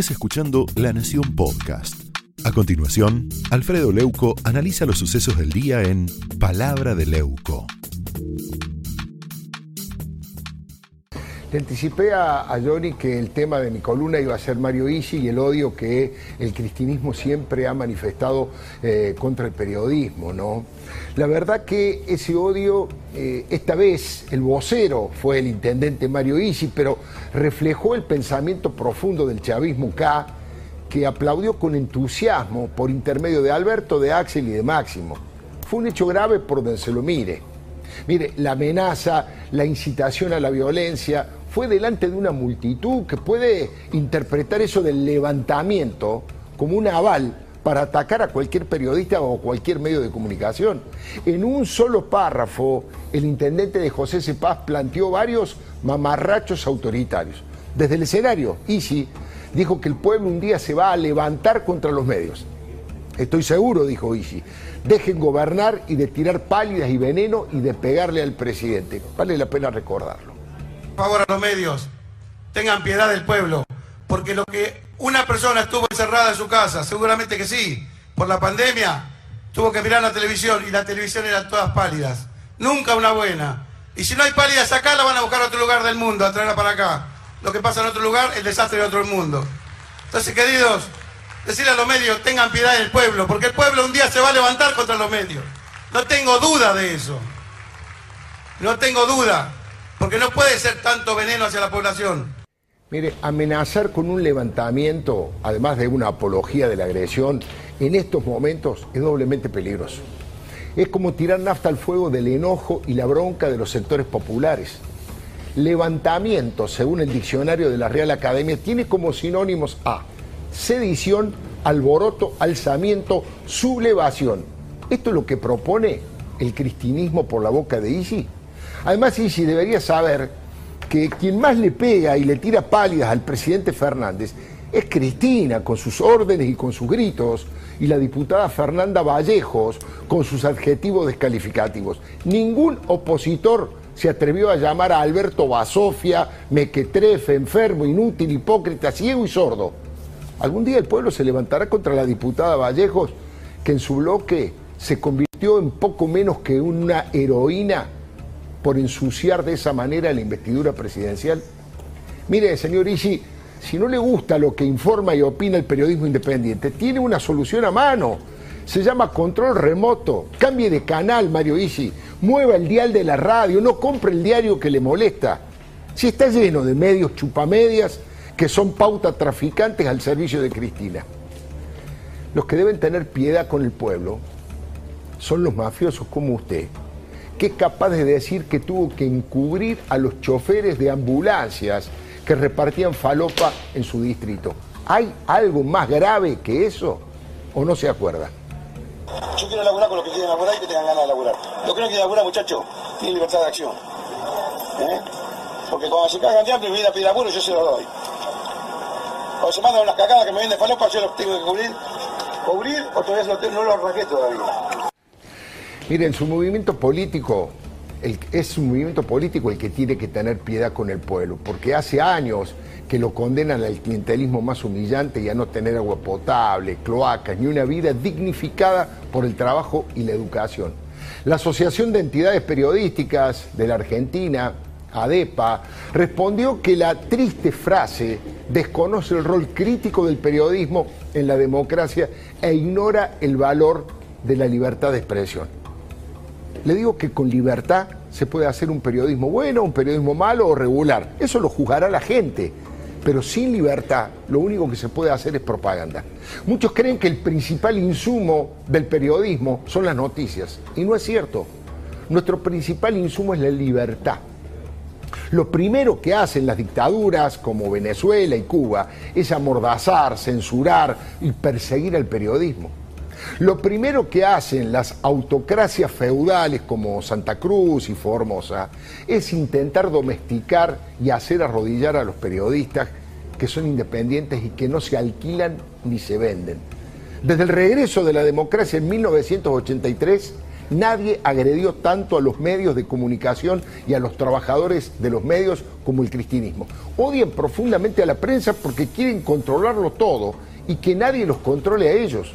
estés escuchando La Nación Podcast. A continuación, Alfredo Leuco analiza los sucesos del día en Palabra de Leuco. Le anticipé a, Johnny que el tema de mi columna iba a ser Mario Isi y el odio que el cristianismo siempre ha manifestado eh, contra el periodismo, ¿no? La verdad que ese odio, eh, esta vez el vocero fue el intendente Mario Isi, pero reflejó el pensamiento profundo del chavismo K, que aplaudió con entusiasmo por intermedio de Alberto, de Axel y de Máximo. Fue un hecho grave por donde se lo mire. Mire, la amenaza, la incitación a la violencia, fue delante de una multitud que puede interpretar eso del levantamiento como un aval para atacar a cualquier periodista o cualquier medio de comunicación. En un solo párrafo, el intendente de José Cepaz planteó varios mamarrachos autoritarios. Desde el escenario, Isi dijo que el pueblo un día se va a levantar contra los medios. Estoy seguro, dijo Isi. Dejen gobernar y de tirar pálidas y veneno y de pegarle al presidente. Vale la pena recordarlo favor a los medios, tengan piedad del pueblo, porque lo que una persona estuvo encerrada en su casa, seguramente que sí, por la pandemia, tuvo que mirar la televisión y la televisión eran todas pálidas, nunca una buena. Y si no hay pálidas acá, la van a buscar a otro lugar del mundo, a traerla para acá. Lo que pasa en otro lugar, el desastre de otro mundo. Entonces, queridos, decirle a los medios, tengan piedad del pueblo, porque el pueblo un día se va a levantar contra los medios. No tengo duda de eso. No tengo duda. Porque no puede ser tanto veneno hacia la población. Mire, amenazar con un levantamiento, además de una apología de la agresión, en estos momentos es doblemente peligroso. Es como tirar nafta al fuego del enojo y la bronca de los sectores populares. Levantamiento, según el diccionario de la Real Academia, tiene como sinónimos a sedición, alboroto, alzamiento, sublevación. Esto es lo que propone el cristianismo por la boca de Isi. Además, Isi debería saber que quien más le pega y le tira pálidas al presidente Fernández es Cristina, con sus órdenes y con sus gritos, y la diputada Fernanda Vallejos, con sus adjetivos descalificativos. Ningún opositor se atrevió a llamar a Alberto Basofia, mequetrefe, enfermo, inútil, hipócrita, ciego y sordo. Algún día el pueblo se levantará contra la diputada Vallejos, que en su bloque se convirtió en poco menos que una heroína por ensuciar de esa manera la investidura presidencial? Mire, señor Isi, si no le gusta lo que informa y opina el periodismo independiente, tiene una solución a mano. Se llama control remoto. Cambie de canal, Mario Isi. Mueva el dial de la radio. No compre el diario que le molesta. Si está lleno de medios chupamedias que son pauta traficantes al servicio de Cristina. Los que deben tener piedad con el pueblo son los mafiosos como usted, que es capaz de decir que tuvo que encubrir a los choferes de ambulancias que repartían falopa en su distrito. ¿Hay algo más grave que eso? ¿O no se acuerda? Yo quiero laburar con los que quieren laburar y que tengan ganas de laburar. Los que no quieren laburar, muchachos, tienen libertad de acción. ¿Eh? Porque cuando se cagan de hambre y vienen a pedir laburo, yo se los doy. Cuando se mandan unas cagadas que me venden falopa, yo los tengo que cubrir. Cubrir o todavía no los raqué todavía. Miren, su movimiento político es un movimiento político el que tiene que tener piedad con el pueblo, porque hace años que lo condenan al clientelismo más humillante y a no tener agua potable, cloacas, ni una vida dignificada por el trabajo y la educación. La Asociación de Entidades Periodísticas de la Argentina, ADEPA, respondió que la triste frase desconoce el rol crítico del periodismo en la democracia e ignora el valor de la libertad de expresión. Le digo que con libertad se puede hacer un periodismo bueno, un periodismo malo o regular. Eso lo juzgará la gente. Pero sin libertad, lo único que se puede hacer es propaganda. Muchos creen que el principal insumo del periodismo son las noticias. Y no es cierto. Nuestro principal insumo es la libertad. Lo primero que hacen las dictaduras como Venezuela y Cuba es amordazar, censurar y perseguir al periodismo. Lo primero que hacen las autocracias feudales como Santa Cruz y Formosa es intentar domesticar y hacer arrodillar a los periodistas que son independientes y que no se alquilan ni se venden. Desde el regreso de la democracia en 1983, Nadie agredió tanto a los medios de comunicación y a los trabajadores de los medios como el cristinismo. Odian profundamente a la prensa porque quieren controlarlo todo y que nadie los controle a ellos.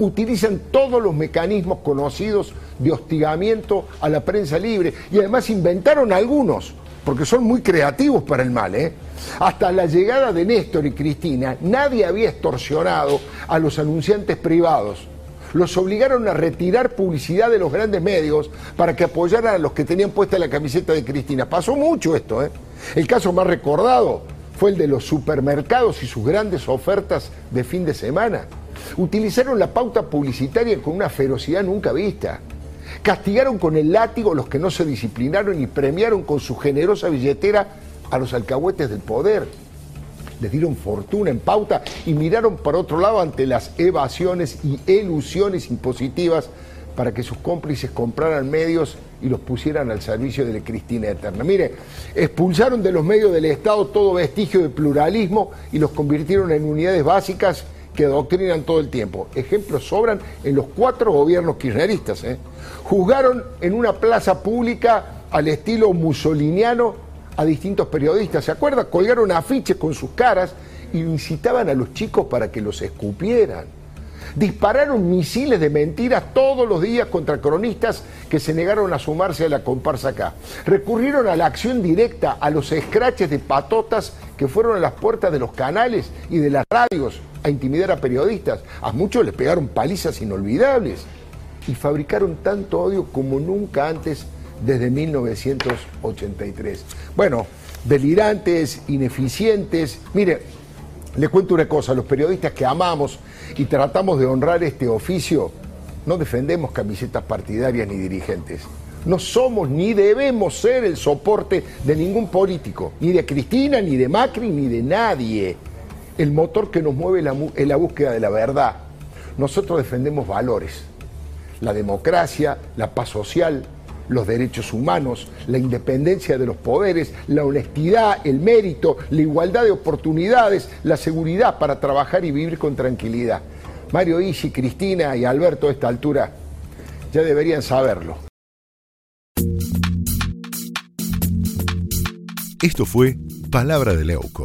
Utilizan todos los mecanismos conocidos de hostigamiento a la prensa libre y además inventaron algunos, porque son muy creativos para el mal. ¿eh? Hasta la llegada de Néstor y Cristina, nadie había extorsionado a los anunciantes privados. Los obligaron a retirar publicidad de los grandes medios para que apoyaran a los que tenían puesta la camiseta de Cristina. Pasó mucho esto. ¿eh? El caso más recordado fue el de los supermercados y sus grandes ofertas de fin de semana. Utilizaron la pauta publicitaria con una ferocidad nunca vista. Castigaron con el látigo los que no se disciplinaron y premiaron con su generosa billetera a los alcahuetes del poder. Les dieron fortuna en pauta y miraron para otro lado ante las evasiones y elusiones impositivas para que sus cómplices compraran medios y los pusieran al servicio de la Cristina Eterna. Mire, expulsaron de los medios del Estado todo vestigio de pluralismo y los convirtieron en unidades básicas que doctrinan todo el tiempo. Ejemplos sobran en los cuatro gobiernos kirchneristas. ¿eh? Juzgaron en una plaza pública al estilo musoliniano a distintos periodistas. ¿Se acuerda? Colgaron afiches con sus caras y incitaban a los chicos para que los escupieran. Dispararon misiles de mentiras todos los días contra cronistas que se negaron a sumarse a la comparsa acá. Recurrieron a la acción directa, a los escraches de patotas que fueron a las puertas de los canales y de las radios a intimidar a periodistas. A muchos les pegaron palizas inolvidables y fabricaron tanto odio como nunca antes desde 1983. Bueno, delirantes, ineficientes. Mire, le cuento una cosa, los periodistas que amamos y tratamos de honrar este oficio, no defendemos camisetas partidarias ni dirigentes. No somos ni debemos ser el soporte de ningún político, ni de Cristina, ni de Macri, ni de nadie. El motor que nos mueve es la búsqueda de la verdad. Nosotros defendemos valores, la democracia, la paz social, los derechos humanos, la independencia de los poderes, la honestidad, el mérito, la igualdad de oportunidades, la seguridad para trabajar y vivir con tranquilidad. Mario Isi, Cristina y Alberto a esta altura ya deberían saberlo. Esto fue Palabra de Leuco,